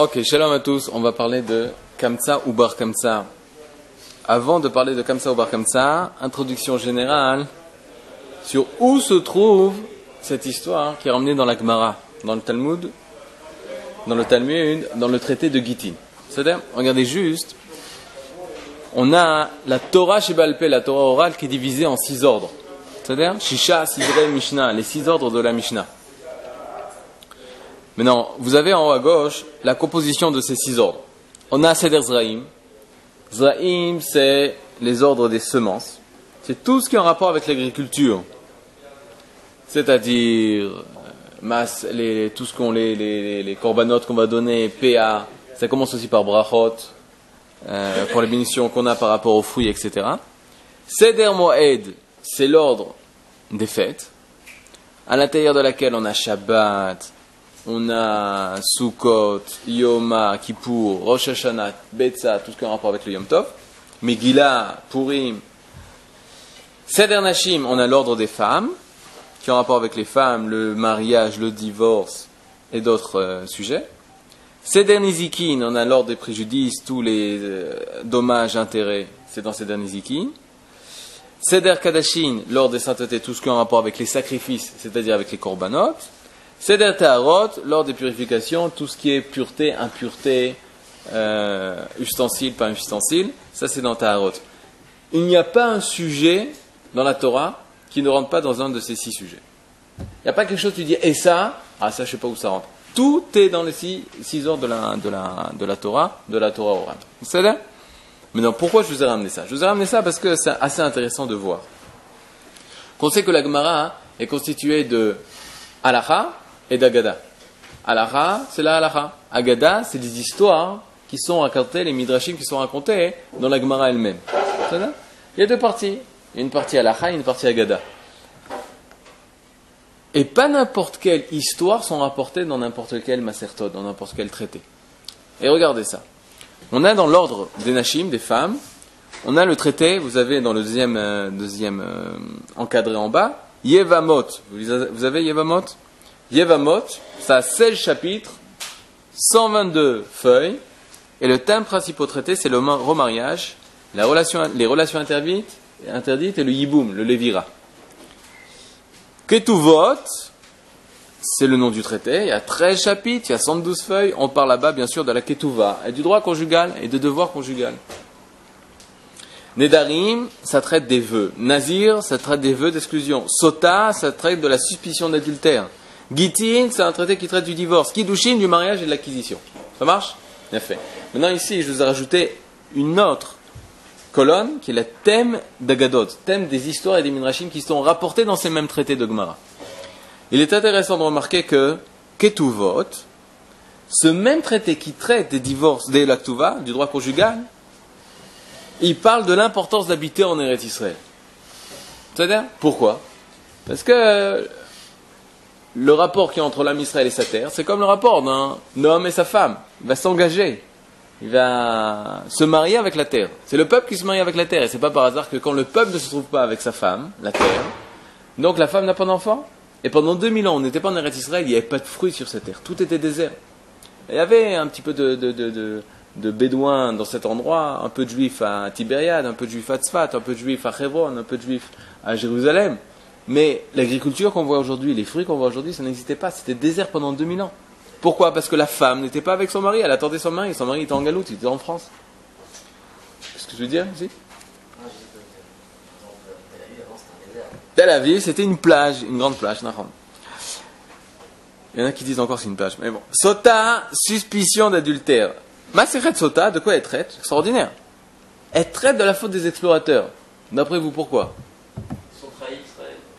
Ok, shalom à tous. On va parler de Kamsa ou Bar Kamsa. Avant de parler de Kamsa ou Bar Kamsa, introduction générale sur où se trouve cette histoire qui est ramenée dans la Gemara, dans le Talmud, dans le Talmud, dans le traité de Gittin. C'est-à-dire, regardez juste, on a la Torah chez Balpé, la Torah orale, qui est divisée en six ordres. C'est-à-dire, Shisha, Sidre, Mishnah, les six ordres de la Mishnah. Maintenant, vous avez en haut à gauche la composition de ces six ordres. On a Seder Zraim. Zraim, c'est les ordres des semences. C'est tout ce qui est en rapport avec l'agriculture. C'est-à-dire, euh, les, tout ce qu'on les, les, corbanotes qu'on va donner, PA, ça commence aussi par brachot, euh, pour les bénédictions qu'on a par rapport aux fruits, etc. Seder Moed, c'est l'ordre des fêtes, à l'intérieur de laquelle on a Shabbat, on a Sukkot, Yoma, Kippour, Rosh Hashanah, Betza, tout ce qui a un rapport avec le Yom Tov. Megillah, Purim. Seder Nashim, on a l'ordre des femmes, qui ont rapport avec les femmes, le mariage, le divorce et d'autres euh, sujets. Seder Nizikin, on a l'ordre des préjudices, tous les euh, dommages, intérêts, c'est dans Seder Nizikin. Seder Kadashin, l'ordre des saintetés, tout ce qui a un rapport avec les sacrifices, c'est-à-dire avec les korbanot. Seder Taharot, lors des purifications, tout ce qui est pureté, impureté, euh, ustensile, pas ustensile, ça c'est dans Taharot. Il n'y a pas un sujet dans la Torah qui ne rentre pas dans un de ces six sujets. Il n'y a pas quelque chose tu dis, et ça, ah ça je sais pas où ça rentre. Tout est dans les six, six ordres de la, de, la, de la Torah, de la Torah orale. Vous savez? Maintenant, pourquoi je vous ai ramené ça? Je vous ai ramené ça parce que c'est assez intéressant de voir. Qu'on sait que la Gemara est constituée de halacha, et d'Agada. Alaha, c'est la Alaha. Agada, c'est des histoires qui sont racontées, les midrashim qui sont racontés dans la Gemara elle-même. Il y a deux parties. Il y a une partie Alaha et une partie Agada. Et pas n'importe quelle histoire sont rapportées dans n'importe quel macertode, dans n'importe quel traité. Et regardez ça. On a dans l'ordre des Nashim, des femmes, on a le traité, vous avez dans le deuxième, euh, deuxième euh, encadré en bas, Yevamot. Vous avez Yevamot? Yevamot, ça a 16 chapitres, 122 feuilles, et le thème principal traité, c'est le remariage, les relations interdites, et le yiboum, le levira. Ketuvot, c'est le nom du traité, il y a 13 chapitres, il y a 112 feuilles, on parle là-bas bien sûr de la ketuva, et du droit conjugal et de devoir conjugal. Nedarim, ça traite des vœux. Nazir, ça traite des vœux d'exclusion. Sota, ça traite de la suspicion d'adultère. Gitin, c'est un traité qui traite du divorce. Kidushin, du mariage et de l'acquisition. Ça marche? Bien fait. Maintenant, ici, je vous ai rajouté une autre colonne qui est le thème d'Agadot, thème des histoires et des midrashim qui sont rapportés dans ces mêmes traités de Gemara. Il est intéressant de remarquer que Ketuvot, ce même traité qui traite des divorces, des lactuva, du droit conjugal, il parle de l'importance d'habiter en Eretz Israël. C'est-à-dire? Pourquoi? Parce que le rapport qui est entre l'âme Israël et sa terre, c'est comme le rapport d'un homme et sa femme. Il va s'engager. Il va se marier avec la terre. C'est le peuple qui se marie avec la terre. Et c'est pas par hasard que quand le peuple ne se trouve pas avec sa femme, la terre, donc la femme n'a pas d'enfant. Et pendant 2000 ans, on n'était pas en Eretz Israël, il n'y avait pas de fruits sur cette terre. Tout était désert. il y avait un petit peu de, de, bédouins dans cet endroit, un peu de juifs à Tibériade, un peu de juifs à Tzfat, un peu de juifs à Hebron, un peu de juifs à Jérusalem. Mais l'agriculture qu'on voit aujourd'hui, les fruits qu'on voit aujourd'hui, ça n'existait pas. C'était désert pendant 2000 ans. Pourquoi? Parce que la femme n'était pas avec son mari, elle attendait son mari. Son mari était en Galoute, il était en France. Qu'est-ce que je veux dire ici Tel Aviv, c'était une plage, une grande plage. Il y en a qui disent encore c'est une plage. Mais bon. Sota, suspicion d'adultère. Maserhet Sota, de quoi elle traite? Extraordinaire. Elle traite de la faute des explorateurs. D'après vous, pourquoi?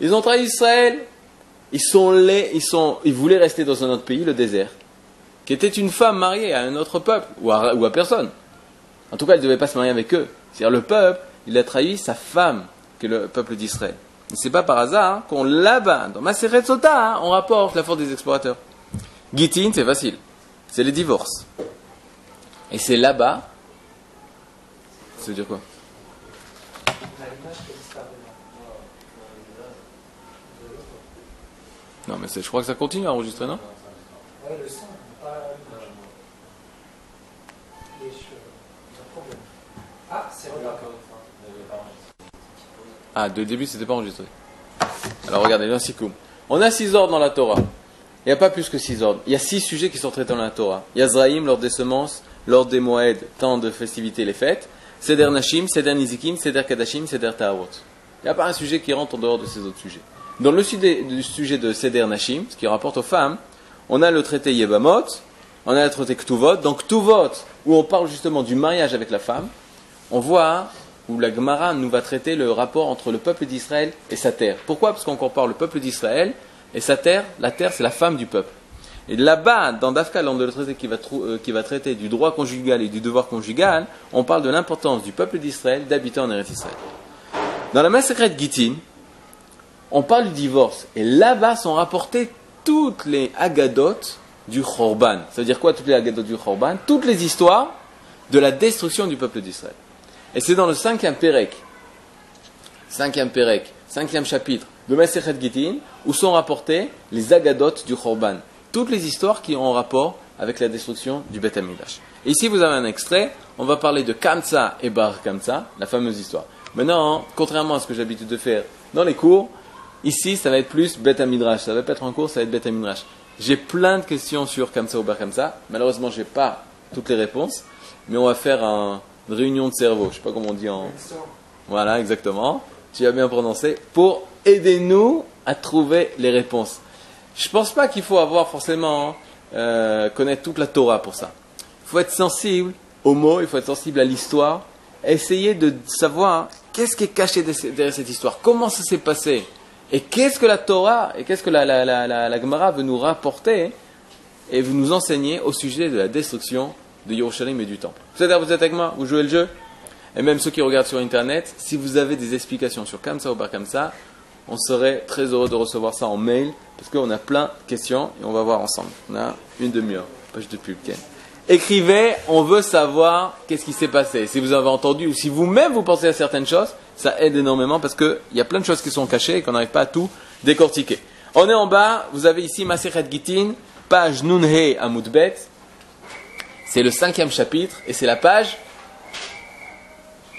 Ils ont trahi Israël. Ils sont laids, ils, sont, ils voulaient rester dans un autre pays, le désert, qui était une femme mariée à un autre peuple, ou à, ou à personne. En tout cas, elle ne devait pas se marier avec eux. C'est-à-dire, le peuple, il a trahi sa femme, que le peuple d'Israël. Et c'est pas par hasard qu'on là-bas, dans Maseret Sota, hein, on rapporte la force des explorateurs. Gitin, c'est facile. C'est les divorces. Et c'est là-bas. Ça veut dire quoi? Non, mais je crois que ça continue à enregistrer, non? Le son, pas. Ah, c'est Ah, de début, c'était pas enregistré. Alors regardez, l'Ansikum. On a six ordres dans la Torah. Il n'y a pas plus que six ordres. Il y a six sujets qui sont traités dans la Torah. Il y a Zraïm, l'ordre des semences, l'ordre des Moed, temps de festivités, les fêtes. Seder Nashim, Seder Nizikim, Seder Kadashim, Seder Taharot. Il n'y a pas un sujet qui rentre en dehors de ces autres sujets. Dans le sujet de Seder Nashim, ce qui rapporte aux femmes, on a le traité Yebamot, on a le traité Ktuvot. Donc Ktuvot, où on parle justement du mariage avec la femme, on voit où la Gemara nous va traiter le rapport entre le peuple d'Israël et sa terre. Pourquoi? Parce qu'on compare le peuple d'Israël et sa terre. La terre, c'est la femme du peuple. Et là-bas, dans Dafka, dans le traité qui va, euh, traiter du droit conjugal et du devoir conjugal, on parle de l'importance du peuple d'Israël d'habiter en Eretz Israël. Dans la massacre de Gittin, on parle du divorce. Et là-bas sont rapportées toutes les agadotes du Khorban. Ça veut dire quoi toutes les agadotes du Khorban? Toutes les histoires de la destruction du peuple d'Israël. Et c'est dans le cinquième Pérec, cinquième Pérec, cinquième chapitre de Masechet Gittin, où sont rapportées les agadotes du Khorban. Toutes les histoires qui ont rapport avec la destruction du Beth Amidash. Et ici, vous avez un extrait. On va parler de Kamsa et Bar Kamsa, la fameuse histoire. Maintenant, contrairement à ce que j'ai l'habitude de faire dans les cours, ici, ça va être plus Beth Midrash. Ça va pas être un cours, ça va être Beth Midrash. J'ai plein de questions sur Kamsa ou Bar Kamsa. Malheureusement, je n'ai pas toutes les réponses, mais on va faire un, une réunion de cerveau. Je ne sais pas comment on dit en. Voilà, exactement. Tu as bien prononcé. Pour aider nous à trouver les réponses. Je ne pense pas qu'il faut avoir forcément euh, connaître toute la Torah pour ça. Il faut être sensible aux mots, il faut être sensible à l'histoire, essayer de savoir qu'est-ce qui est caché derrière cette histoire, comment ça s'est passé, et qu'est-ce que la Torah et qu'est-ce que la, la, la, la, Gemara veut nous rapporter et veut nous enseigner au sujet de la destruction de Yerushalayim et du temple? C'est-à-dire, vous êtes avec moi, vous jouez le jeu? Et même ceux qui regardent sur Internet, si vous avez des explications sur Kamsa ou pas Kamsa, on serait très heureux de recevoir ça en mail, parce qu'on a plein de questions et on va voir ensemble. On a une demi-heure, page de pub. Écrivez, on veut savoir qu'est-ce qui s'est passé. Si vous avez entendu ou si vous-même vous pensez à certaines choses, ça aide énormément parce qu'il y a plein de choses qui sont cachées et qu'on n'arrive pas à tout décortiquer. On est en bas, vous avez ici Maseret Gitin, page Nunhe Amoudbet. C'est le cinquième chapitre et c'est la page,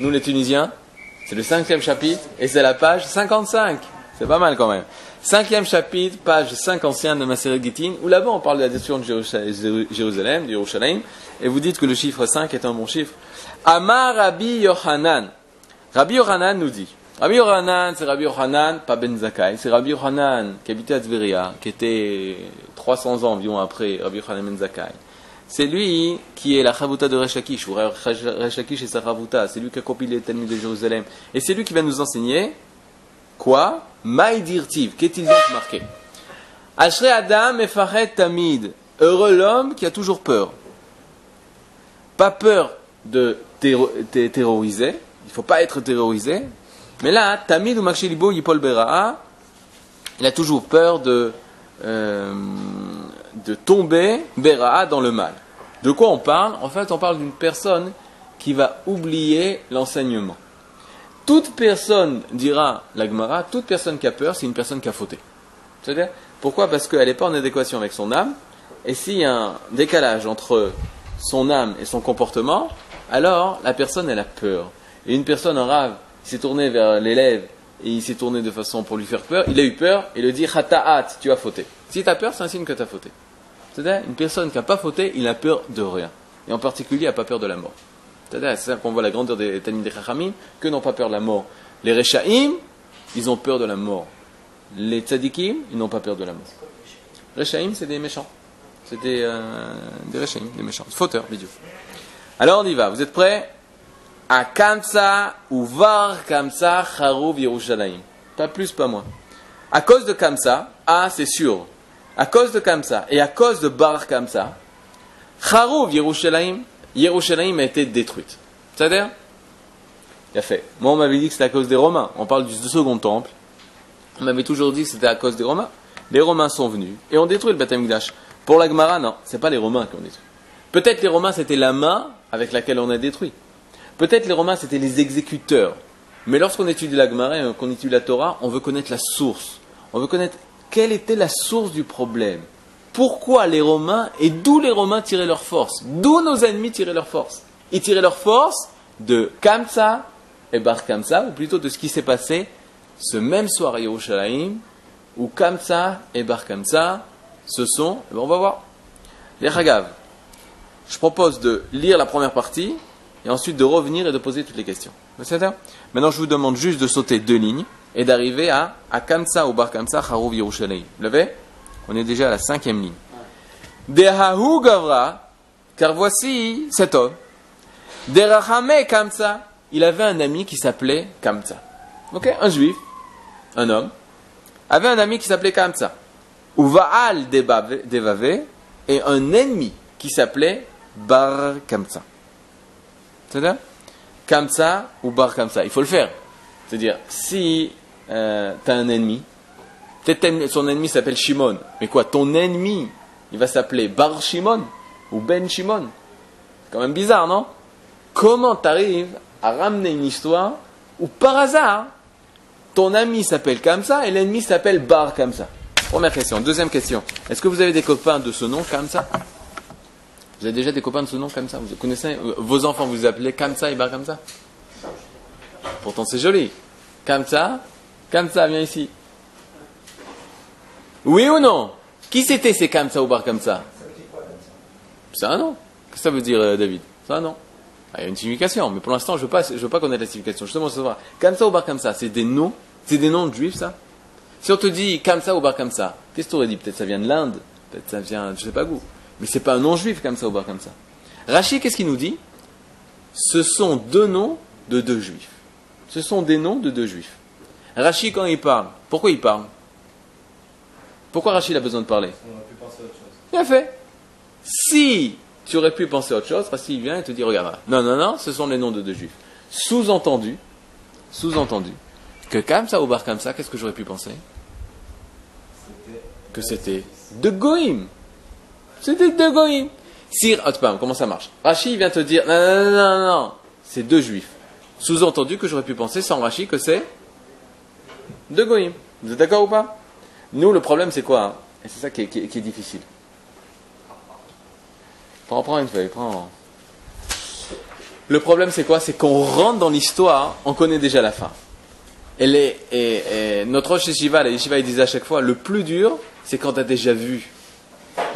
nous les Tunisiens, c'est le cinquième chapitre et c'est la page 55. C'est pas mal quand même. Cinquième chapitre, page 5 ancienne de Maseret Gitin, où là-bas on parle de la destruction de Jérusalem, de Jérusalem, et vous dites que le chiffre 5 est un bon chiffre. Amar Rabbi Yohanan. Rabbi Yohanan nous dit. Rabbi Yohanan, c'est Rabbi Yohanan, pas Ben Zakai, c'est Rabbi Yohanan qui habitait à Tveria, qui était 300 ans environ après Rabbi Yohanan Ben Zakai. C'est lui qui est la chavuta de Rechakish, ou Rechakish et sa chavuta. C'est lui qui a compilé les Talmud de Jérusalem. Et c'est lui qui va nous enseigner quoi? Maïdirtiv. Qu'est-il donc marqué? Ashre Adam Efaret Tamid. Heureux l'homme qui a toujours peur. Pas peur de terroriser. Il ne faut pas être terrorisé. Mais là, Tamid ou Makshilibo Yipol Bera'a, il a toujours peur de. Euh, tomber Bera dans le mal. De quoi on parle? En fait, on parle d'une personne qui va oublier l'enseignement. Toute personne, dira la Gemara, toute personne qui a peur, c'est une personne qui a fauté. Pourquoi? Parce qu'elle n'est pas en adéquation avec son âme, et s'il y a un décalage entre son âme et son comportement, alors la personne, elle a peur. Et une personne en rave, s'est tournée vers l'élève, et il s'est tourné de façon pour lui faire peur, il a eu peur, et le dit, Hata'at, tu as fauté. Si tu as peur, c'est un signe que tu as fauté. C'est-à-dire, une personne qui n'a pas fauté, il n'a peur de rien. Et en particulier, il n'a pas peur de la mort. C'est-à-dire, c'est ça qu'on voit la grandeur des Tanim des Chachamim, que n'ont pas peur de la mort. Les Rechaim, ils ont peur de la mort. Les Tzadikim, ils n'ont pas peur de la mort. Rechaim, c'est des méchants. C'est des, euh, des Rechaim, des méchants. Fauteurs, vidéo. Alors on y va. Vous êtes prêts? À Kamsa ou Var Kamsa Charouv Yerushalayim. Pas plus, pas moins. À cause de Kamsa, ah, c'est sûr. À cause de Kamsa et à cause de Bar Kamsa, Charouv Yerushalayim, Yerushalayim a été détruite. C'est-à-dire Il a fait. Moi, on m'avait dit que c'était à cause des Romains. On parle du second temple. On m'avait toujours dit que c'était à cause des Romains. Les Romains sont venus et ont détruit le Beth Amikdash. Pour la Gemara, non, c'est pas les Romains qui ont détruit. Peut-être les Romains, c'était la main avec laquelle on a détruit. Peut-être les Romains, c'était les exécuteurs. Mais lorsqu'on étudie la Gemara qu'on étudie la Torah, on veut connaître la source. On veut connaître quelle était la source du problème. Pourquoi les Romains et d'où les Romains tiraient leur force? D'où nos ennemis tiraient leur force? Ils tiraient leur force de Kamsa et Bar Kamsa, ou plutôt de ce qui s'est passé ce même soir à Yerushalayim, où Kamsa et Bar Kamsa se sont, ben, on va voir. Les Hagav. Je propose de lire la première partie et ensuite de revenir et de poser toutes les questions. Maintenant, je vous demande juste de sauter deux lignes et d'arriver à, à Kamsa ou Bar Kamsa, Harouv Yerushalayim. Vous l'avez? On est déjà à la cinquième ligne. Dehahu Gavra, car voici cet homme. Derahame Kamsa, il avait un ami qui s'appelait Kamsa. Ok? Un juif, un homme, avait un ami qui s'appelait Kamsa. Ou Vaal Devave, et un ennemi qui s'appelait Bar Kamsa. C'est-à-dire Kamsa ou Bar Kamsa. Il faut le faire. C'est-à-dire, si euh, tu as un ennemi, peut-être son ennemi s'appelle Shimon, mais quoi, ton ennemi, il va s'appeler Bar Shimon ou Ben Shimon. C'est quand même bizarre, non? Comment tu arrives à ramener une histoire où par hasard, ton ami s'appelle Kamsa et l'ennemi s'appelle Bar Kamsa Première question. Deuxième question. Est-ce que vous avez des copains de ce nom Kamsa Vous avez déjà des copains de ce nom Kamsa Vous connaissez euh, vos enfants vous appelez Kamsa et Bar Kamsa Pourtant c'est joli. Kamsa, Kamsa, viens ici. Oui ou non Qui c'était ces Kamsa ou Bar Kamsa C'est un nom. Qu'est-ce que ça veut dire euh, David C'est un nom. Ah, il y a une signification, mais pour l'instant, je ne veux, pas, veux pas connaître la signification. Justement, savoir. Kamsa ou Bar Kamsa, c'est des noms, c'est des noms de juifs, ça Si on te dit Kamsa ou Bar Kamsa, qu'est-ce que tu aurais dit? Peut-être ça vient de l'Inde, peut-être ça vient, je ne sais pas où. Mais c'est pas un nom juif, Kamsa ou Bar Kamsa. Rachid, qu'est-ce qu'il nous dit? Ce sont deux noms de deux juifs. Ce sont des noms de deux juifs. Rachid, quand il parle, pourquoi il parle? Pourquoi Rachid a besoin de parler? On aurait pu penser à autre chose. Bien fait. Si tu aurais pu penser à autre chose, parce qu'il vient et te dit, regarde, non, non, non, ce sont les noms de deux juifs. Sous-entendu, sous-entendu, que Kamsa ou Bar Kamsa, qu'est-ce que j'aurais pu penser? Que c'était de Goïm. C'était de Goïm. Sir Hotpam, comment ça marche? Rachid vient te dire, non, non, non, non, non, c'est deux juifs. Sous-entendu que j'aurais pu penser sans Rachid que c'est de Goïm. Vous êtes d'accord ou pas? Nous, le problème, c'est quoi hein? Et c'est ça qui est difficile. Prends, une feuille, prends. Le problème, c'est quoi? C'est qu'on rentre dans l'histoire, on connaît déjà la fin. Et, notre Rosh Yeshiva, la il disait à chaque fois, le plus dur, c'est quand tu as déjà vu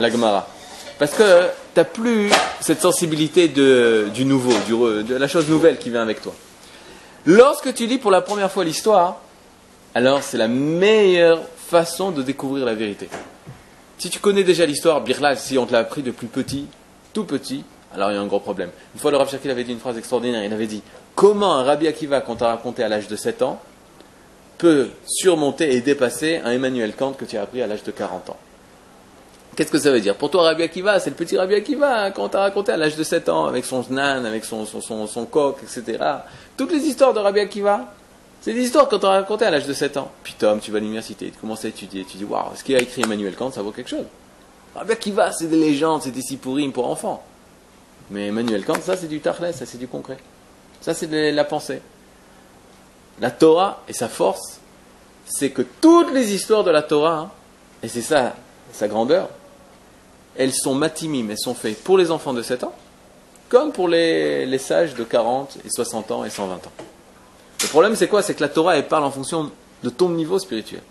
la Gemara. Parce que tu n'as plus cette sensibilité du nouveau, du, de la chose nouvelle qui vient avec toi. Lorsque tu lis pour la première fois l'histoire, alors c'est la meilleure façon de découvrir la vérité. Si tu connais déjà l'histoire, Birla, si on te l'a appris depuis petit, tout petit, alors il y a un gros problème. Une fois, le Rav Shakil avait dit une phrase extraordinaire. Il avait dit Comment un Rabbi Akiva, qu'on t'a raconté à l'âge de 7 ans, peut surmonter et dépasser un Emmanuel Kant que tu as appris à l'âge de 40 ans? Qu'est-ce que ça veut dire? Pour toi, Rabbi Akiva, c'est le petit Rabbi Akiva qu'on t'a raconté à l'âge de 7 ans, avec son znan, avec son, son, coq, etc. Toutes les histoires de Rabbi Akiva, c'est des histoires qu'on t'a racontées à l'âge de 7 ans. Puis Tom, tu vas à l'université, tu commences à étudier, tu dis Waouh, ce qu'il a écrit Emmanuel Kant, ça vaut quelque chose. Rabbi Akiva, c'est des légendes, c'est des sipourim pour enfants. Mais Emmanuel Kant, ça c'est du tarlet, ça c'est du concret. Ça c'est de la pensée. La Torah et sa force, c'est que toutes les histoires de la Torah, hein, et c'est ça sa grandeur, elles sont matimim, elles sont faites pour les enfants de 7 ans, comme pour les, les sages de 40 et 60 ans et 120 ans. Le problème c'est quoi? C'est que la Torah, elle parle en fonction de ton niveau spirituel.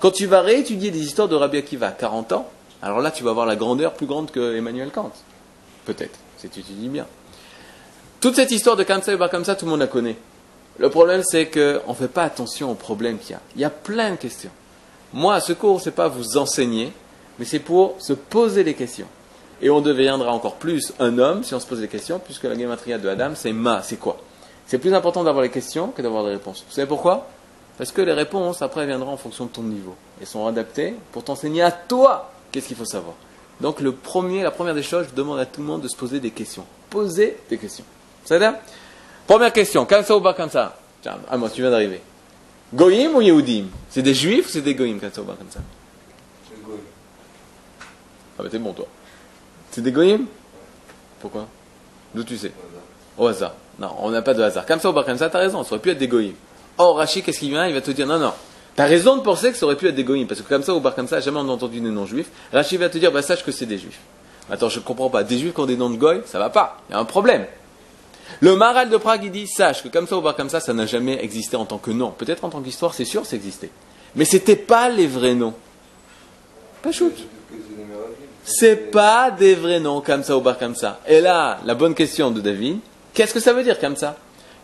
Quand tu vas réétudier des histoires de Rabbi Akiva à 40 ans, alors là, tu vas avoir la grandeur plus grande que Emmanuel Kant. Peut-être, si tu te dis bien. Toute cette histoire de Kamsa et Bar ça, tout le monde la connaît. Le problème, c'est qu'on ne fait pas attention aux problèmes qu'il y a. Il y a plein de questions. Moi, ce cours, ce n'est pas vous enseigner, mais c'est pour se poser les questions. Et on deviendra encore plus un homme si on se pose des questions, puisque la gématria de Adam, c'est ma, c'est quoi? C'est plus important d'avoir les questions que d'avoir des réponses. Vous savez pourquoi? Parce que les réponses, après, viendront en fonction de ton niveau. Et sont adaptées pour t'enseigner à toi Qu'est-ce qu'il faut savoir Donc, le premier, la première des choses, je demande à tout le monde de se poser des questions. Poser des questions. Ça va Première question, comme ça ou pas Tiens, ah, moi, tu viens d'arriver. Goïm ou Yehudim? C'est des juifs ou c'est des goïm, comme ou. Ah, bah t'es bon, toi. C'est des goïm Pourquoi? D'où tu sais? Au hasard. Non, on n'a pas de hasard. Comme ça ou comme ça, t'as raison, ça aurait pu être des goïm. Or, Rachid, qu'est-ce qu'il vient? Il va te dire non, non, T'as raison de penser que ça aurait pu être des goïms, parce que comme ça, ou comme ça, jamais on a entendu des non-juifs. Rachid va te dire, bah sache que c'est des juifs. Attends, je ne comprends pas. Des juifs qui ont des noms de goy, ça va pas. Il y a un problème. Le Maral de Prague, il dit, sache que comme ça ou pas comme ça, ça n'a jamais existé en tant que nom. Peut-être en tant qu'histoire, c'est sûr, ça existait. Mais c'était pas les vrais noms. Pas shoot. C'est pas des vrais noms, comme ça ou pas comme ça. Et là, la bonne question de David, qu'est-ce que ça veut dire comme ça?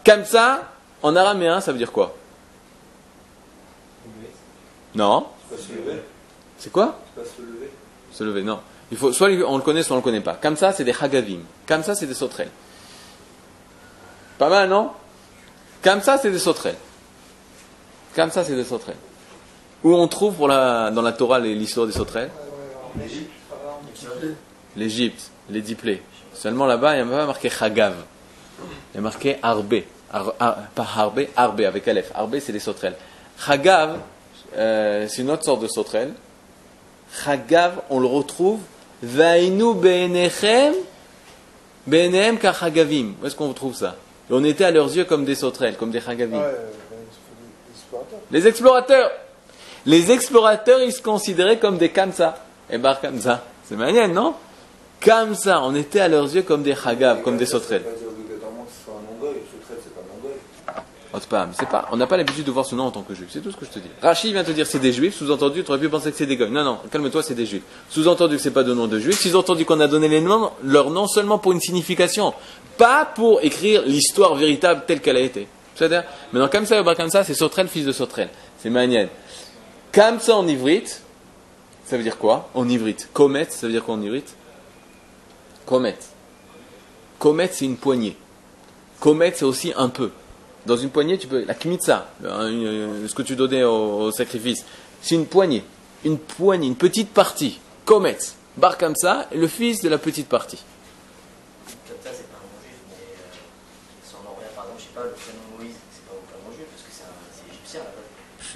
Comme ça, en araméen, ça veut dire quoi? Non C'est quoi? Se lever, non. Il faut, soit on le connaît, soit on le connaît pas. Comme ça, c'est des hagavim. Comme ça, c'est des sauterelles. Pas mal, non? Comme ça, c'est des sauterelles. Comme ça, c'est des sauterelles. Où on trouve dans la Torah l'histoire des sauterelles? L'Égypte, les diplés. Seulement là-bas, il n'y a pas marqué Chagav. Il y a marqué Arbe. pas Arbe, Arbe avec Aleph. Arbe, c'est des sauterelles. Chagav, euh, c'est une autre sorte de sauterelle. Chagav, on le retrouve. Vainu be'enechem, be'enehem kachagavim. Où est-ce qu'on trouve ça? On était à leurs yeux comme des sauterelles, comme des chagavim. les explorateurs. Les explorateurs, ils se considéraient comme des kamsa. Et bar kamsa. C'est manière, non Kamsa, on était à leurs yeux comme des chagav, comme des sauterelles. c'est pas, on n'a pas l'habitude de voir ce nom en tant que juif, c'est tout ce que je te dis. Rachid vient te dire c'est des juifs, sous-entendu, tu aurais pu penser que c'est des goy. Non, non, calme-toi, c'est des juifs. Sous-entendu que c'est pas de nom de juifs, sous-entendu qu'on a donné les noms, leur nom seulement pour une signification, pas pour écrire l'histoire véritable telle qu'elle a été. C'est-à-dire, maintenant, comme ça, comme ça, c'est Sautrel, fils de Sautrel. C'est Maniel. Comme ça en ivrite, ça veut dire quoi En ivrite? Comet, ça veut dire quoi en ivrite? Comet. Comet, c'est une poignée. Comet, c'est aussi un peu. Dans une poignée, tu peux. La kmitza, ce que tu donnais au, sacrifice, c'est une poignée. Une poignée, une petite partie. Comet. Bar comme ça, le fils de la petite partie.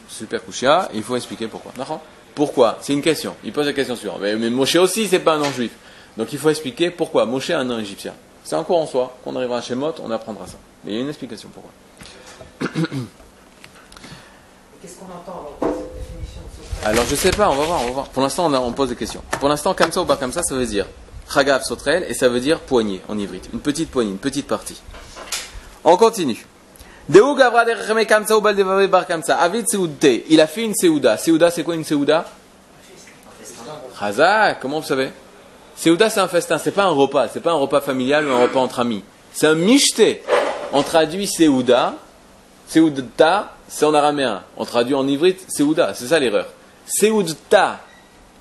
Super Kouchia, il faut expliquer pourquoi. Pourquoi? C'est une question. Il pose la question suivante. Mais, mais Moshe aussi, c'est pas un nom juif. Donc il faut expliquer pourquoi Moshe est un nom égyptien. C'est un cours en soi. Quand on arrivera à Shemot, on apprendra ça. Mais il y a une explication pourquoi. Qu'est-ce qu'on entend alors cette définition de Alors je sais pas, on va voir, on va voir. Pour l'instant, on, on, pose des questions. Pour l'instant, comme ça ou pas comme ça, ça veut dire Chagav Sotrel et ça veut dire poignée en ivrite. Une petite poignée, une petite partie. On continue. Il a fait une Seouda. Seouda, c'est quoi une Seouda Chazak, comment vous savez Seouda, c'est un festin, c'est pas un repas, c'est pas un repas familial ou un repas entre amis. C'est un michté. On traduit Seouda, Seoudta, c'est en araméen. On traduit en ivrite Seouda, c'est ça l'erreur. Seoudta,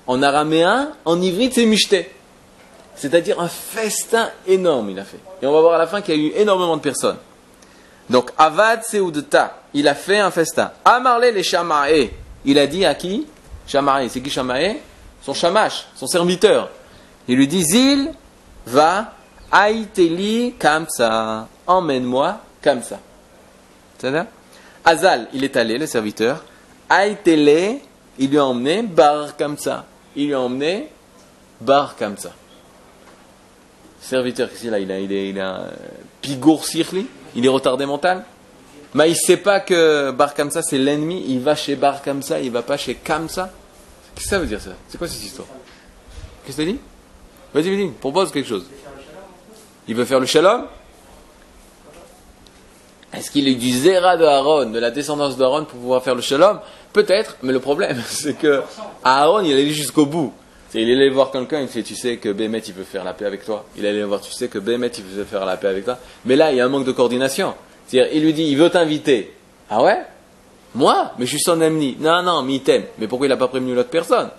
en araméen, en ivrite, c'est michté. C'est-à-dire un festin énorme, il a fait. Et on va voir à la fin qu'il y a eu énormément de personnes. Donc, Avad Seoudta, il a fait un festin. Amarle les Shamae, il a dit à qui? Shamae, c'est qui Shamae? Son Shamash, son serviteur. Il lui dit Zil va Aïteli Kamsa, emmène-moi ça. C'est-à-dire Azal, il est allé, le serviteur. Aïtele, il lui a emmené Bar ça. Il lui a emmené Bar ça. Serviteur, quest là Il a, il a Pigour Sirli? Il est retardé mental Mais il ne sait pas que Bar Kamsa c'est l'ennemi. Il va chez Bar Kamsa, il va pas chez Kamsa. Qu'est-ce que ça veut dire ça? C'est quoi cette histoire? Qu'est-ce que tu dit? Vas-y, vas-y, propose quelque chose. Il veut faire le shalom? Est-ce qu'il est du zéra de Aaron, de la descendance d'Aaron pour pouvoir faire le shalom? Peut-être, mais le problème, c'est que Aaron, il allait jusqu'au bout. Il allait voir quelqu'un, il fait, tu sais que Bémet, il veut faire la paix avec toi. Il allait voir, tu sais que Bémet, il veut faire la paix avec toi. Mais là, il y a un manque de coordination. C'est-à-dire, il lui dit, il veut t'inviter. Ah ouais? Moi? Mais je suis son ami. Non, non, mais il t'aime. Mais pourquoi il n'a pas prévenu l'autre personne?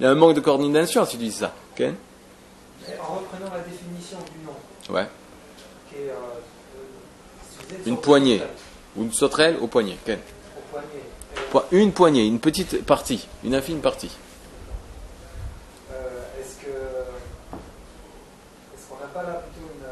Il y a un manque de coordination si tu dis ça. En reprenant la définition du nom. Ouais. Euh, une poignée. Ou une sauterelle au poignet. Une poignée, une petite partie, une infime partie. Euh, est-ce que est-ce qu'on n'a pas là plutôt une,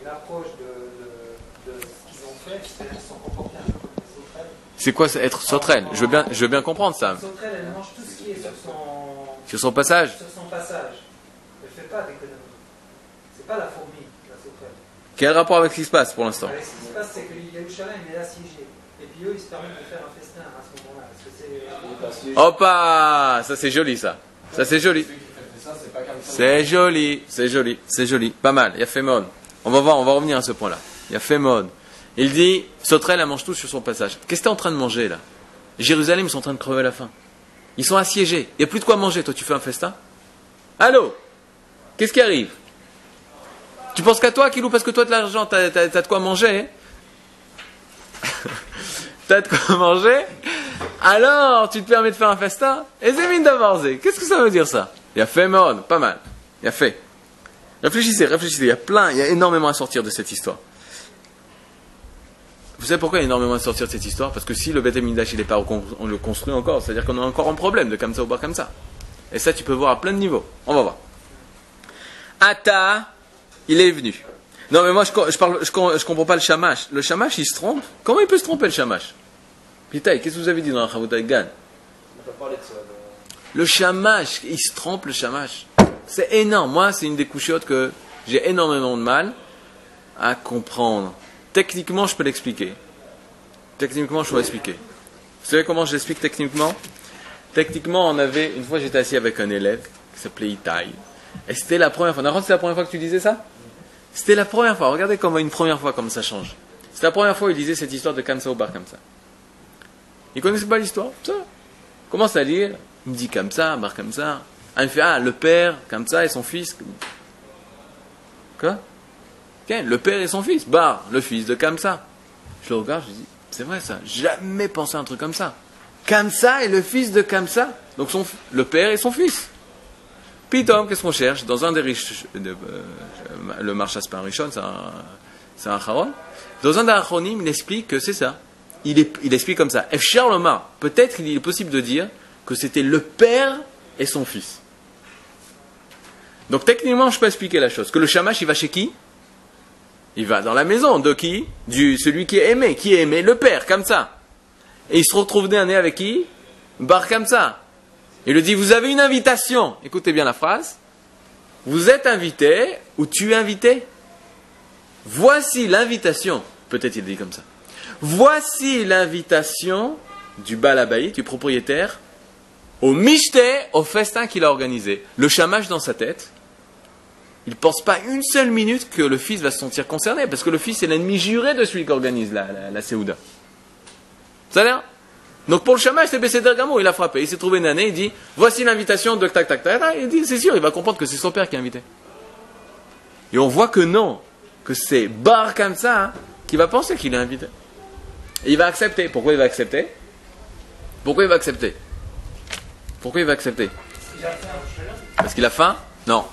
une, approche de, de, ce qu'ils ont fait, c'est-à-dire qu'ils sont comportés un peu comme des sauterelles C'est quoi être sauterelle je veux, bien, je veux bien comprendre ça. Une sauterelle, elle mange tout ce qui est sur son, sur son passage. Sur son passage. Elle ne fait pas d'économie. C'est pas la fourmi. Quel rapport avec ce qui se passe pour l'instant? Ce qui se passe, c'est que Yerushalayim est assiégé. Et puis eux, ils se permettent de faire un festin à ce moment-là. Hop Ça, c'est joli, ça. Ça, c'est joli. ça, c'est pas comme ça. C'est joli, c'est joli, c'est joli. Pas mal, il y a fait mode. On va voir, on va revenir à ce point-là. Il y a fait mode. Il dit, Sauterelle, elle mange tout sur son passage. Qu'est-ce que t'es en train de manger là? Jérusalem, ils sont en train de crever la faim. Ils sont assiégés. Il n'y a plus de quoi manger. Toi, tu fais un festin? Allô? Qu'est-ce qui arrive? Tu penses qu'à toi, Kilou, parce que toi, de l'argent, t'as, de quoi manger hein? T'as de quoi manger? Alors, tu te permets de faire un festin? Et c'est mine d'avorzer. Qu'est-ce que ça veut dire ça? Il y a fait mode, pas mal. Il y a fait. Réfléchissez, réfléchissez. Il y a plein, il y a énormément à sortir de cette histoire. Vous savez pourquoi il y a énormément à sortir de cette histoire? Parce que si le Beth Amikdash, il est pas on le construit encore, c'est-à-dire qu'on a encore un problème de comme ça ou pas comme ça. Et ça, tu peux voir à plein de niveaux. On va voir. Ata, il est venu. Non, mais moi, je, je, comprends pas le shamash. Le shamash, il se trompe? Comment il peut se tromper, le shamash? Putain, qu'est-ce que vous avez dit dans la Chavotay Gan? Le shamash, il se trompe, le shamash. C'est énorme. Moi, c'est une des couchottes que j'ai énormément de mal à comprendre. Techniquement, je peux l'expliquer. Techniquement, je peux l'expliquer. Vous savez comment je l'explique techniquement? Techniquement, on avait, une fois j'étais assis avec un élève qui s'appelait Itaï. Et c'était la première fois. D'accord, c'est la première fois que tu disais ça? C'était la première fois. Regardez comment une première fois, comme ça change. C'était la première fois où il disait cette histoire de Kamsa au bar comme ça. Il connaissait pas l'histoire? Ça. Commence à lire. Il me dit comme ça, bar comme ça. Ah, il me fait, ah, le père, comme ça, et son fils. Quoi? Le père et son fils. Bar, le fils de Kamsa. Je le regarde, je dis, c'est vrai ça. Jamais pensé à un truc comme ça. Kamsa est le fils de Kamsa. Donc le père et son fils. Pitom, qu'est-ce qu'on cherche Dans un des riches. de- euh, le Marchas pas un Rishon, c'est un, un Haron. Dans un des Acharonim, il explique que c'est ça. Il, explique comme ça. Efcher Lomar, peut-être il est possible de dire que c'était le père et son fils. Donc techniquement, je peux expliquer la chose. Que le shamash, il va chez qui? Il va dans la maison de qui? Celui qui est aimé. Qui est aimé Le père, comme ça. Et il se retrouve nez avec qui? Bar comme ça. Il lui dit, vous avez une invitation. Écoutez bien la phrase. Vous êtes invité ou tu es invité? Voici l'invitation. Peut-être il dit comme ça. Voici l'invitation du balabaï, du propriétaire, au michté, au festin qu'il a organisé. Le chamash dans sa tête, il ne pense pas une seule minute que le fils va se sentir concerné, parce que le fils est l'ennemi juré de celui qui organise la, la, Séouda. Ça l'air Donc pour le chamash, c'est Besséder Gamo, il a frappé. Il s'est trouvé une année, il dit Voici l'invitation de tac tac tac. tac. Il dit C'est sûr, il va comprendre que c'est son père qui a invité. Et on voit que non, que c'est Bar comme ça hein, qui va penser qu'il est invité. Et il va accepter. Pourquoi il va accepter? Pourquoi il va accepter? Pourquoi il va accepter? Parce qu'il a faim? Non.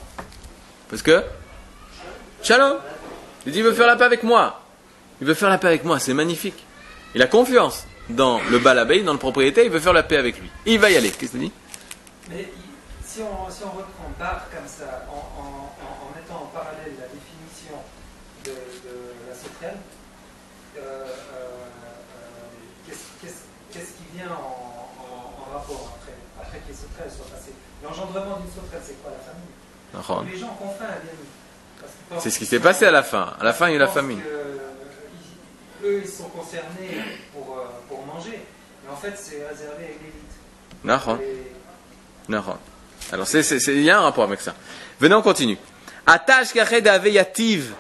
Parce que Shalom. Il dit il veut faire la paix avec moi. Il veut faire la paix avec moi, c'est magnifique. Il a confiance dans le balabé, dans le propriétaire, il veut faire la paix avec lui. Il va y aller. Qu'est-ce que tu dis? Mais si on, reprend bar comme ça, en, mettant en parallèle la définition de, la sauterelle, euh, euh, euh, qu'est-ce qui vient en, en- en rapport après, après que les sauterelles soient passées? L'engendrement d'une sauterelle, c'est quoi la famine Nahon. Les gens ont faim à bien parce qu'ils pensent C'est ce qui s'est passé à la fin. À la fin, il y a eu la famine. que, euh, eux, ils sont concernés pour, euh, pour manger, mais en fait, c'est réservé à l'élite. Alors, il y a un rapport avec ça. Venez, on continue. Attache kached aveyativ.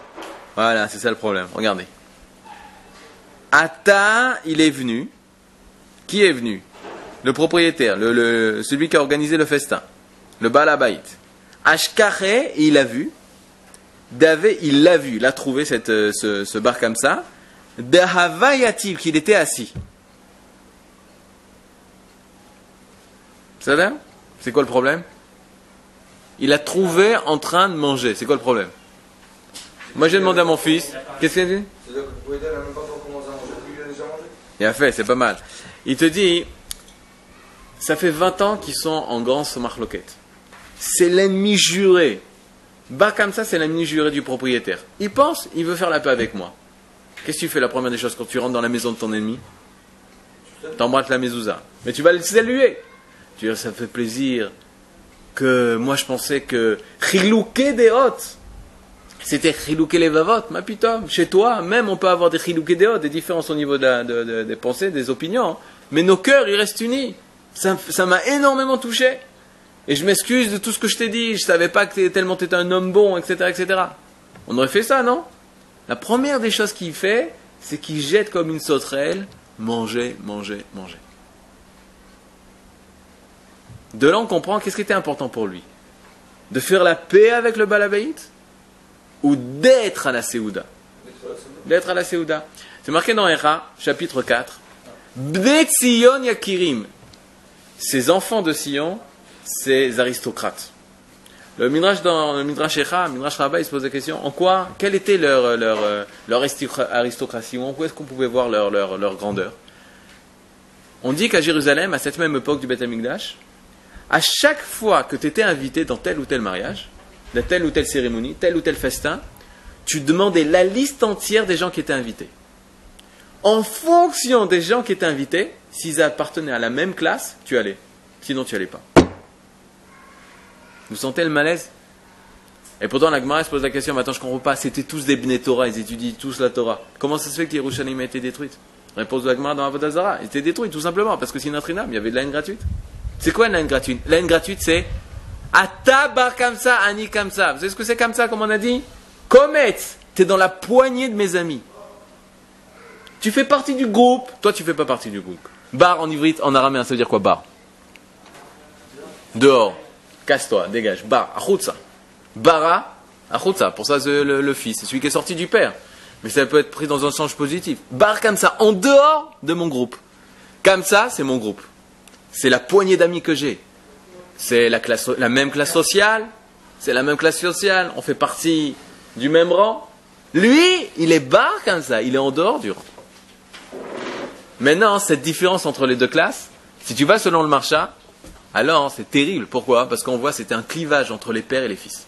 Voilà, c'est ça le problème. Regardez. Ata, il est venu. Qui est venu? Le propriétaire, le, le- celui qui a organisé le festin. Le balabait. Ashkache, il a vu. Davé, il l'a vu. Il a trouvé euh, ce, bar comme ça. Dahavayativ, qu'il était assis. Ça va? C'est quoi le problème? Il a trouvé en train de manger. C'est quoi le problème? Moi j'ai demandé à mon fils. Qu'est-ce qu'il a dit? Il a fait, c'est pas mal. Il te dit, ça fait 20 ans qu'ils sont en grand marloquette. C'est l'ennemi juré. Bah comme ça, c'est l'ennemi juré du propriétaire. Il pense, il veut faire la paix avec moi. Qu'est-ce que tu fais la première des choses quand tu rentres dans la maison de ton ennemi T'embrattes la mezouza. Mais tu vas le saluer. Tu dis, ça fait plaisir que moi je pensais que chilouké des hôtes. C'était chilouké les vavotes, ma putain. Chez toi, même on peut avoir des chilouké des hôtes, des différences au niveau de des pensées, des opinions. Mais nos cœurs, ils restent unis. Ça m'a énormément touché. Et je m'excuse de tout ce que je t'ai dit. Je savais pas que tellement tu étais un homme bon, etc., etc. On aurait fait ça, non? La première des choses qu'il fait, c'est qu'il jette comme une sauterelle manger, manger, manger. De là, on comprend qu'est-ce qui était important pour lui? De faire la paix avec le Balabaït? Ou d'être à la Séouda? D'être à la Séouda. C'est marqué dans Hera, chapitre 4. Bnei Tzion Yakirim. Ces enfants de Sion, ces aristocrates. Le Midrash dans le Midrash Echa, Midrash Rabbah, il se pose la question en quoi, quelle était leur, leur, euh, leur aristo- aristocratie? Ou en quoi est-ce qu'on pouvait voir leur, leur, leur grandeur? On dit qu'à Jérusalem, à cette même époque du Beth Amikdash, à chaque fois que tu étais invité dans tel ou tel mariage, dans telle ou telle cérémonie, tel ou tel festin, tu demandais la liste entière des gens qui étaient invités. En fonction des gens qui étaient invités, s'ils appartenaient à la même classe, tu allais. Sinon, tu allais pas. Vous sentez le malaise? Et pourtant, la Gemara se pose la question, mais attends, je comprends pas, c'était tous des Bnei Torah, ils étudient tous la Torah. Comment ça se fait que Yerushalayim a été détruite Réponse de la Gemara dans Avodazara, il était détruit tout simplement, parce que c'est notre inam, il y avait de la haine gratuite. C'est quoi une haine gratuite? La haine gratuite, c'est Atabar ça, Ani ça. Vous savez ce que c'est ça, comme on a dit? Comet, t'es dans la poignée de mes amis. Tu fais partie du groupe, toi tu fais pas partie du groupe. Bar en ivrite, en araméen, ça veut dire quoi bar? Dehors, casse-toi, dégage, bar, achutza. Bara, achutza, pour ça c'est le, le fils, c'est celui qui est sorti du père. Mais ça peut être pris dans un sens positif. Bar comme ça, en dehors de mon groupe. Comme ça, c'est mon groupe. C'est la poignée d'amis que j'ai. C'est la, classe, la même classe sociale. C'est la même classe sociale. On fait partie du même rang. Lui, il est bar comme ça. Il est en dehors du rang. Maintenant, cette différence entre les deux classes, si tu vas selon le marcha, alors c'est terrible. Pourquoi? Parce qu'on voit c'était un clivage entre les pères et les fils.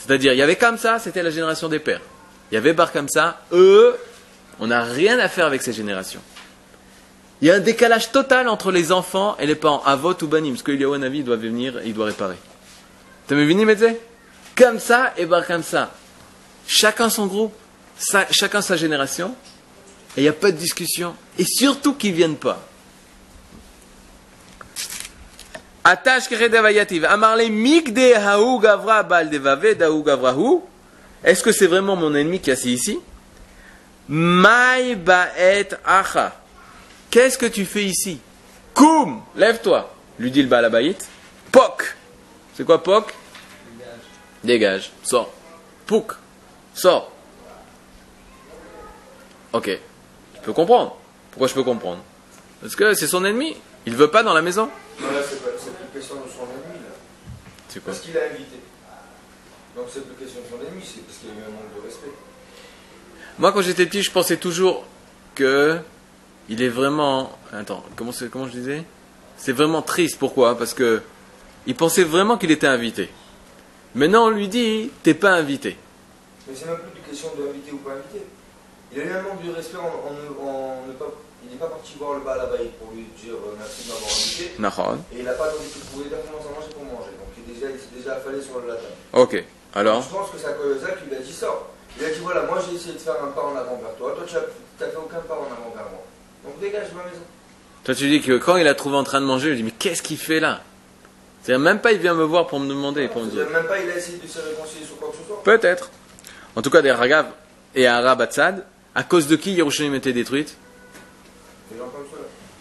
C'est-à-dire, il y avait comme ça, c'était la génération des pères. Il y avait bar comme ça, eux, on n'a rien à faire avec ces générations. Il y a un décalage total entre les enfants et les parents. Avot ou banim, parce que il doit venir il doit réparer. T'as vu venir, Comme ça et bar comme ça. Chacun son groupe, chacun sa génération, et il n'y a pas de discussion. Et surtout qu'ils ne viennent pas. Amarle migde haou gavra bal devave daou gavrahu. Est-ce que c'est vraiment mon ennemi qui est assis ici? Mai baet acha. Qu'est-ce que tu fais ici? Koum, lève-toi, lui dit le balabaït. Pok. C'est quoi pok Dégage, sors. Pouk, sors. Ok, je peux comprendre. Pourquoi je peux comprendre? Parce que c'est son ennemi. Il veut pas dans la maison. De son ennemi, là. C'est quoi Parce qu'il a invité. Donc c'est plus question de son ennemi, c'est parce qu'il y a eu un manque de respect. Moi, quand j'étais petit, je pensais toujours que il est vraiment. Attends, comment, c'est- comment je disais? C'est vraiment triste. Pourquoi? Parce que il pensait vraiment qu'il était invité. Maintenant, on lui dit t'es pas invité. Mais c'est même plus une question d'inviter ou pas inviter. Il a eu un manque de respect en, en, en ne pas. Il n'est pas parti voir le la baille pour lui dire euh, merci de m'avoir invité. Et il n'a pas donné tout pour lui dire comment ça manger pour manger. Donc il est déjà, il s'est déjà affalé sur la table. Ok. Alors Je pense que c'est à cause de ça qu'il lui a dit ça. Il a dit voilà, moi j'ai essayé de faire un pas en avant vers toi. Toi tu n'as fait aucun pas en avant vers moi. Donc dégage de ma maison. Toi, tu dis que quand il a trouvé en train de manger, il dit mais qu'est-ce qu'il fait là? C'est-à-dire même pas il vient me voir pour me demander, pour me dire. Même pas il a essayé de se réconcilier sur quoi que ce soit. Peut-être. En tout cas, des Ragav et Arab Atzad, à cause de qui Yerushalayim était détruite?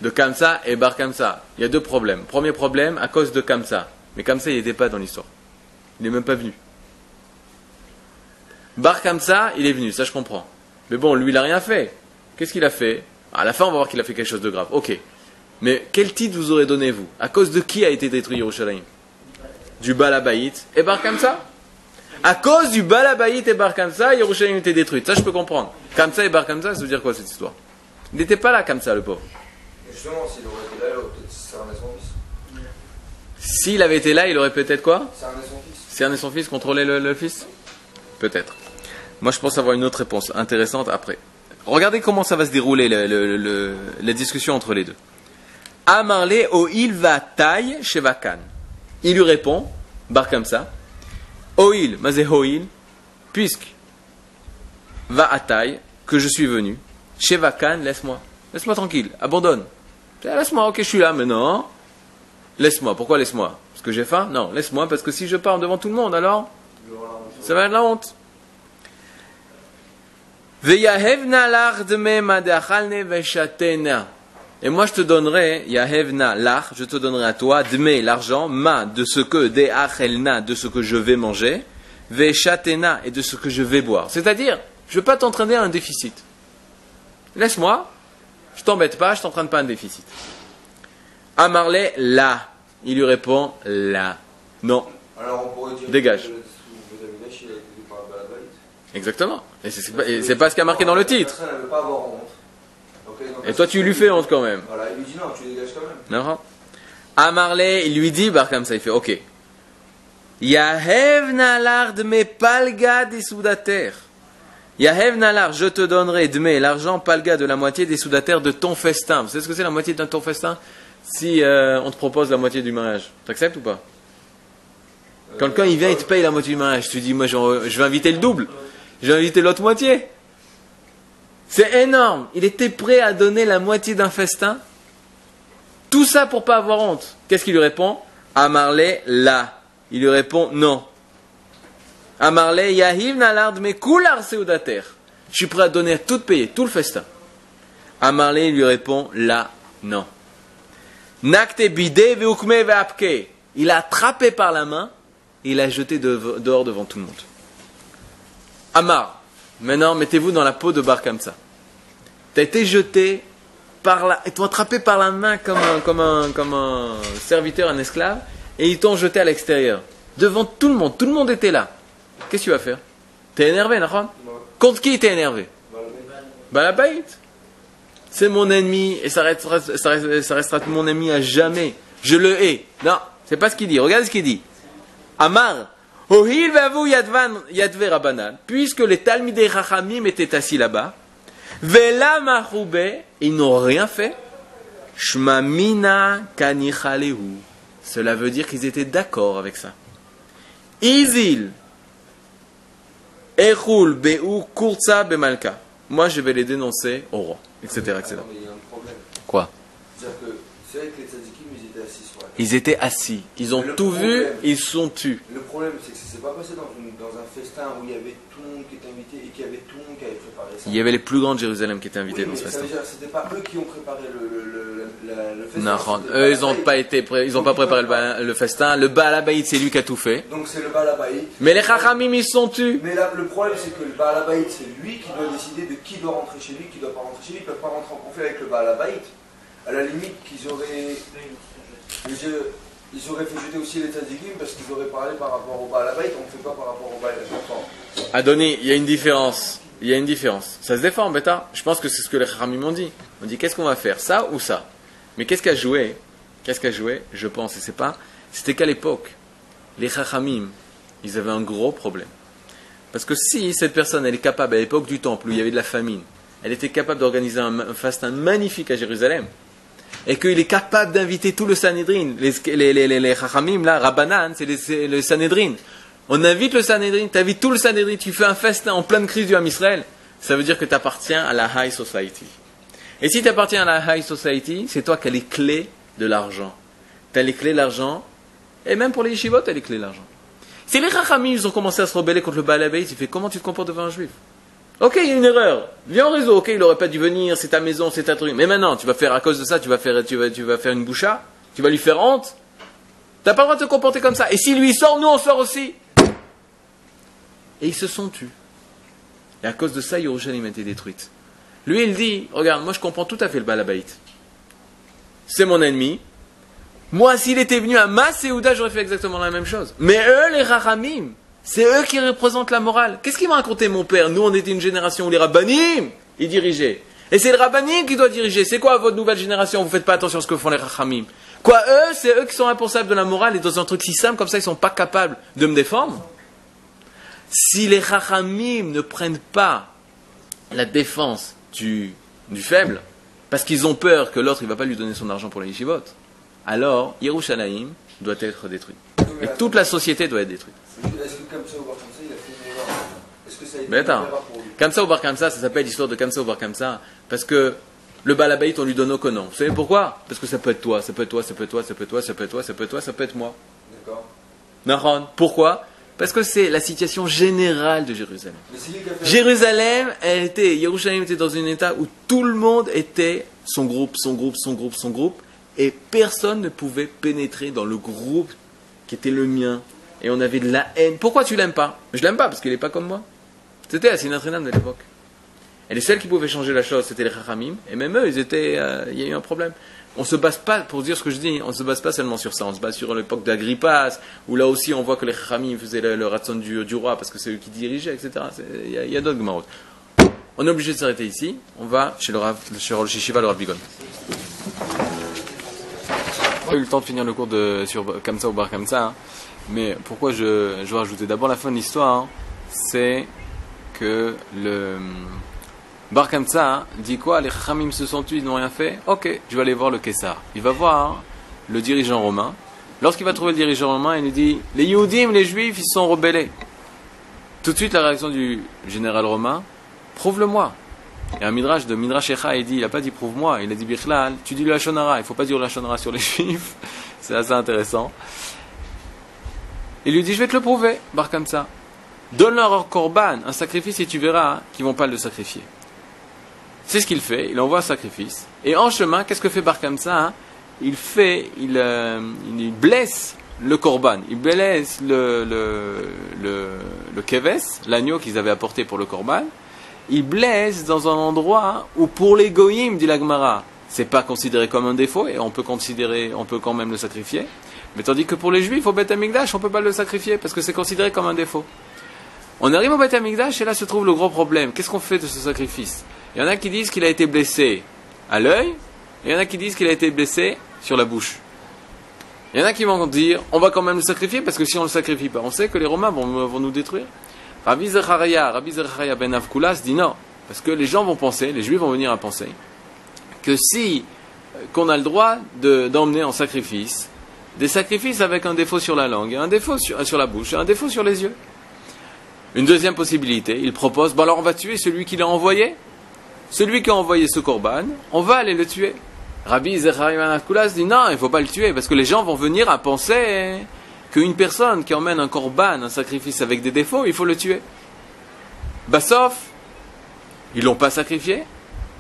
De Kamsa et Bar Kamsa. Il y a deux problèmes. Premier problème, à cause de Kamsa. Mais Kamsa, il n'était pas dans l'histoire. Il n'est même pas venu. Bar Kamsa, il est venu, ça je comprends. Mais bon, lui, il n'a rien fait. Qu'est-ce qu'il a fait? À la fin, on va voir qu'il a fait quelque chose de grave. Ok. Mais quel titre vous aurez donné, vous? À cause de qui a été détruit Yerushalayim? Du Balabaït et Bar Kamsa? À cause du Balabaït et Bar Kamsa, Yerushalayim était détruite. Ça, je peux comprendre. Kamsa et Bar Kamsa, ça veut dire quoi cette histoire? Il n'était pas là, Kamsa, le pauvre. Et justement, s'il aurait été là, il aurait peut-être cerné son fils. S'il avait été là, il aurait peut-être quoi Cerné son fils. Cerner son fils, contrôler le, le fils Peut-être. Moi, je pense avoir une autre réponse intéressante après. Regardez comment ça va se dérouler le- le- la discussion entre les deux. Amarle o il va taille chez Vakan. Il lui répond, bar comme ça. Oil, mazé Oil, puisque va à taille, que je suis venu. Chez Vakan, laisse-moi. Laisse-moi tranquille, abandonne. Laisse-moi, ok, je suis là maintenant. Laisse-moi. Pourquoi laisse-moi? Parce que j'ai faim? Non, laisse-moi parce que si je parle devant tout le monde, alors? Ça va être la honte. Et moi je te donnerai, Yahevna je te donnerai à toi, dme, l'argent, ma, de ce que, deachelna, de ce que je vais manger, veshatena, et de ce que je vais boire. C'est-à-dire, je ne veux pas t'entraîner à un déficit. Laisse-moi, je t'embête pas, je t'entraîne pas un déficit. Amarle, là. Il lui répond, là. Non, Alors on pourrait dire Dégage. que exactement. Et c'est pas, et pas ce qui a marqué dans le titre. Et toi tu lui fais honte quand même. Voilà, il lui dit non, tu dégages quand même. Non. Amarle, il lui dit, bah, comme ça, il fait, ok. Yahev nalar dme palga des soudater. Yahev nalar, je te donnerai dme, l'argent palga de la moitié des soudater de ton festin. Vous savez ce que c'est la moitié de ton festin? Si euh, on te propose la moitié du mariage, t'acceptes ou pas? Quand quelqu'un il vient, il te paye la moitié du mariage. Tu dis, moi je vais inviter le double. Je vais inviter l'autre moitié. C'est énorme. Il était prêt à donner la moitié d'un festin? Tout ça pour pas avoir honte. Qu'est-ce qu'il lui répond? Amarle, là. Il lui répond non. Amarle, Yahiv nalard me kular seudater. Je suis prêt à donner tout payer, tout le festin. Amarle lui répond là, non. Nakte bide veukme veapke. Il a attrapé par la main et il l'a jeté de- dehors devant tout le monde. Amar, maintenant mettez-vous dans la peau de Bar comme ça. Tu as été jeté par la, attrapé par la main comme un, comme un, comme un serviteur, un esclave, et ils t'ont jeté à l'extérieur. Devant tout le monde, tout le monde était là. Qu'est-ce que tu vas faire? T'es énervé, Nahon Contre qui t'es énervé? Balabaït. C'est mon ennemi, et ça restera, mon ennemi à jamais. Je le hais. Non, c'est pas ce qu'il dit. Regarde ce qu'il dit. Amar, Ohil vavu yadve rabanan, puisque les Talmidei Chachamim étaient assis là-bas, Vela maroube, ils n'ont rien fait. Shmamina kanichaleu. Cela veut dire qu'ils étaient d'accord avec ça. Izil. Echul beu kurza bemalka. Moi, je vais les dénoncer au roi, etc. etc. Il y a un problème. Quoi? C'est-à-dire que c'est vrai que les tzadikim, ils étaient assis sur la table. Ils étaient assis. Ils ont tout vu, ils sont tus. Le problème, c'est que ça s'est pas passé dans, dans un festin où il y avait tout le monde qui était invité et qu'il y avait tout le monde qui avait préparé ça. Il y avait les plus grands de Jérusalem qui étaient invités Oui, dans ce festin. c'était pas eux qui ont préparé le, le, le, la- le festin. Non, eux, ils n'ont pas été, pré- ils ont pas préparé le, festin. Le Balabaït, c'est lui qui a tout fait. Donc c'est le. Mais les Chachamim, ils sont tus. Mais là, le problème, c'est que le Balabaït, c'est lui qui doit décider de qui doit rentrer chez lui, qui doit pas rentrer chez lui. Ils peuvent pas rentrer en conflit avec le Balabaït. À la limite, qu'ils auraient. Ils auraient fait jeter aussi les tzadikim parce qu'ils auraient parlé par rapport au Balabaït, on ne fait pas par rapport au Balabaït. Adoni, il y a une différence. Il y a une différence. Ça se défend, bêta. Je pense que c'est ce que les Chachamim m'ont dit. On dit qu'est-ce qu'on va faire, ça ou ça? Mais qu'est-ce qu'a joué? Qu'est-ce qu'a joué? Je pense, et c'est pas. C'était qu'à l'époque, les Chachamim, ils avaient un gros problème. Parce que si cette personne, elle est capable, à l'époque du temple où il y avait de la famine, elle était capable d'organiser un, fastin magnifique à Jérusalem, et qu'il est capable d'inviter tout le Sanhedrin, les, les, là, Rabbanan, c'est le Sanhedrin. On invite le Sanhedrin, tu invites tout le Sanhedrin, tu fais un festin en pleine crise du Ham Israël, ça veut dire que tu appartiens à la High Society. Et si tu appartiens à la High Society, c'est toi qui as les clés de l'argent. Tu as les clés de l'argent, et même pour les yeshivot, tu as les clés de l'argent. Si les Chachamim, ils ont commencé à se rebeller contre le Baal Habayit, il fait comment tu te comportes devant un juif? Ok, il y a une erreur. Viens au réseau. Ok, il aurait pas dû venir. C'est ta maison, c'est ta truc. Mais maintenant, tu vas faire à cause de ça, tu vas faire, tu vas, tu vas faire une boucha. Tu vas lui faire honte. T'as pas le droit de te comporter comme ça. Et si lui sort, nous on sort aussi. Et ils se sont tus. Et à cause de ça, Yerushalayim a été détruite. Lui, il dit, regarde, moi je comprends tout à fait le Balabaït. C'est mon ennemi. Moi, s'il était venu à Maséouda, j'aurais fait exactement la même chose. Mais eux, les Rahamim, c'est eux qui représentent la morale. Qu'est-ce qu'il m'a raconté mon père Nous, on était une génération où les Rabbanim, ils dirigeaient. Et c'est le Rabbanim qui doit diriger. C'est quoi votre nouvelle génération Vous faites pas attention à ce que font les Rahamim. Quoi, eux, c'est eux qui sont responsables de la morale et dans un truc si simple comme ça, ils sont pas capables de me défendre Si les Rahamim ne prennent pas la défense du, du faible, parce qu'ils ont peur que l'autre, il va pas lui donner son argent pour les yeshivot, alors Yerushalayim doit être détruit. Et toute la société doit être détruite. Mais attends, Kamsa ou Bar Kamsa, ça s'appelle l'histoire de Kamsa ou Bar Kamsa, parce que Le balabait, on lui donne aucun nom. Vous savez pourquoi? Parce que ça peut être toi, ça peut être toi, ça peut être toi, ça peut être toi, ça peut être toi, ça peut être toi, ça peut être moi. D'accord. Pourquoi? Parce que c'est la situation générale de Jérusalem. Jérusalem, elle était, Jérusalem était dans un état où tout le monde était son groupe, son groupe, son groupe, son groupe, et personne ne pouvait pénétrer dans le groupe qui était le mien. Et on avait de la haine. Pourquoi tu l'aimes pas? Je l'aime pas parce qu'il n'est pas comme moi. C'était la Sinatrinam de l'époque. Et les seuls qui pouvaient changer la chose, c'était les Chachamim. Et même eux, ils étaient, euh, il y a eu un problème. On se base pas, pour dire ce que je dis, on se base pas seulement sur ça. On se base sur l'époque d'Agrippas, où là aussi on voit que les Chachamim faisaient le, le ratson du, roi parce que c'est eux qui dirigeaient, etc. Il y a, d'autres Gemarot. On est obligé de s'arrêter ici. On va chez le Rav, chez le Shishiva, le Rav Bigon. Pas eu le temps de finir le cours de, sur Kamsa ou Bar Kamsa, hein. mais pourquoi je, je veux rajouter d'abord la fin de l'histoire, hein, c'est que le Bar Kamsa dit quoi? Les Chachamim se sont tués, ils n'ont rien fait? Ok, je vais aller voir le Kessar. Il va voir le dirigeant romain. Lorsqu'il va trouver le dirigeant romain, il lui dit Les Yehudim, les Juifs, ils sont rebellés. Tout de suite, la réaction du général romain Prouve-le-moi. Et un midrash de Midrash Echa, il dit, il n'a pas dit prouve-moi, il a dit Bichlal, tu dis le Lachonara, il ne faut pas dire le Lachonara sur les juifs, c'est assez intéressant. Il lui dit, je vais te le prouver, bar ça. Donne-leur un korban, un sacrifice, et tu verras qu'ils vont pas le sacrifier. C'est ce qu'il fait, il envoie un sacrifice. Et en chemin, qu'est-ce que fait Bar Kamsa hein? Il fait, il, euh, il blesse le korban, il blesse le, le, le, keves, l'agneau qu'ils avaient apporté pour le korban. Il blesse dans un endroit où pour les goyim, dit l'Agmara, c'est pas considéré comme un défaut et on peut considérer, on peut quand même le sacrifier. Mais tandis que pour les juifs, au Beth Amikdash, on peut pas le sacrifier parce que c'est considéré comme un défaut. On arrive au Beth Amikdash et là se trouve le gros problème. Qu'est-ce qu'on fait de ce sacrifice? Il y en a qui disent qu'il a été blessé à l'œil, il y en a qui disent qu'il a été blessé sur la bouche. Il y en a qui vont dire, on va quand même le sacrifier parce que si on le sacrifie pas, on sait que les Romains vont, nous détruire. Rabbi Zechariah, Rabbi Zechariah ben Avkulas dit non, parce que les gens vont penser, les Juifs vont venir à penser, que si euh, qu'on a le droit de- d'emmener en sacrifice des sacrifices avec un défaut sur la langue, un défaut sur, sur la bouche, un défaut sur les yeux. Une deuxième possibilité, il propose, bon alors on va tuer celui qui l'a envoyé, celui qui a envoyé ce korban, on va aller le tuer. Rabbi Zechariah ben Avkulas dit non, il ne faut pas le tuer, parce que les gens vont venir à penser qu'une personne qui emmène un korban, un sacrifice avec des défauts, il faut le tuer. Sauf, ils l'ont pas sacrifié.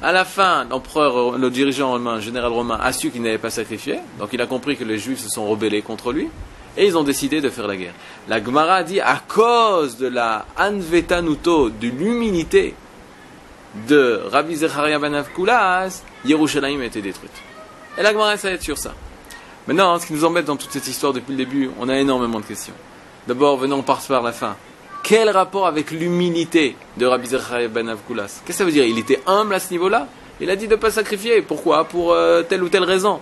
À la fin, l'empereur, le dirigeant romain, le général romain, a su qu'il n'avait pas sacrifié. Donc il a compris que les juifs se sont rebellés contre lui. Et ils ont décidé de faire la guerre. La Gemara dit, à cause de la anvetanuto, de l'humilité de Rabbi Zechariah ben Avkulas, Yerushalayim a été détruite. Et la Gemara s'arrête sur ça. Maintenant, ce qui nous embête dans toute cette histoire depuis le début, on a énormément de questions. D'abord, venons par par la fin. Quel rapport avec l'humilité de Rabbi Zechariah ben Avkulas Qu'est-ce que ça veut dire? Il était humble à ce niveau-là? Il a dit de ne pas sacrifier. Pourquoi? Pour euh, telle ou telle raison.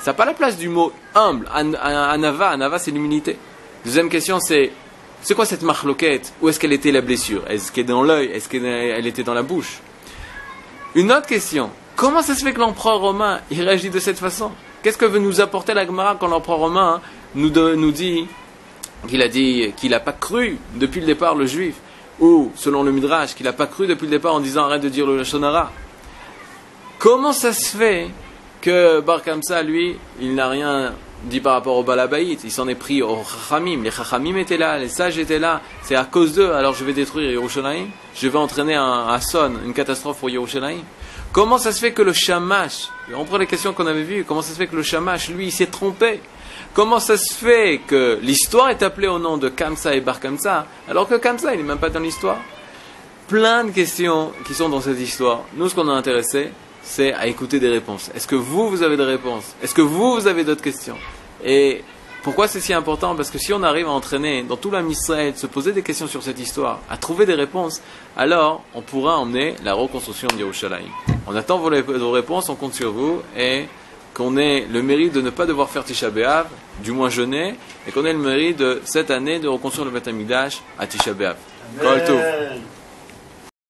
Ça n'a pas la place du mot humble. An- an- Anava, Anava, c'est l'humilité. Deuxième question, c'est c'est quoi cette marloquette? Où est-ce qu'elle était la blessure? Est-ce qu'elle est dans l'œil? Est-ce qu'elle était dans la bouche? Une autre question. Comment ça se fait que l'empereur romain il réagit de cette façon? Qu'est-ce que veut nous apporter la Gemara quand l'empereur romain hein, nous, nous dit qu'il a dit qu'il n'a pas cru depuis le départ le juif? Ou selon le Midrash qu'il n'a pas cru depuis le départ en disant arrête de dire le Lashonara Comment ça se fait que Bar Kamsa, lui, il n'a rien dit par rapport au Balabaït Il s'en est pris aux Chachamim. Les Chachamim étaient là, les sages étaient là. C'est à cause d'eux, alors je vais détruire Yerushalayim Je vais entraîner un asson, une catastrophe pour Yerushalayim Comment ça se fait que le Shamash, on prend les questions qu'on avait vues, comment ça se fait que le Shamash, lui, il s'est trompé? Comment ça se fait que l'histoire est appelée au nom de Kamsa et Bar Kamsa, alors que Kamsa, il n'est même pas dans l'histoire? Plein de questions qui sont dans cette histoire. Nous, ce qu'on a intéressé, c'est à écouter des réponses. Est-ce que vous, vous avez des réponses? Est-ce que vous, vous avez d'autres questions? Et pourquoi c'est si important? Parce que si on arrive à entraîner dans tout l'âme Israël, se poser des questions sur cette histoire, à trouver des réponses, alors on pourra emmener la reconstruction de Yerushalayim. On attend vos, réponses, on compte sur vous, et qu'on ait le mérite de ne pas devoir faire Tisha B'Av, du moins jeûner, et qu'on ait le mérite de cette année de reconstruire le Beth Amikdash à Tisha B'Av.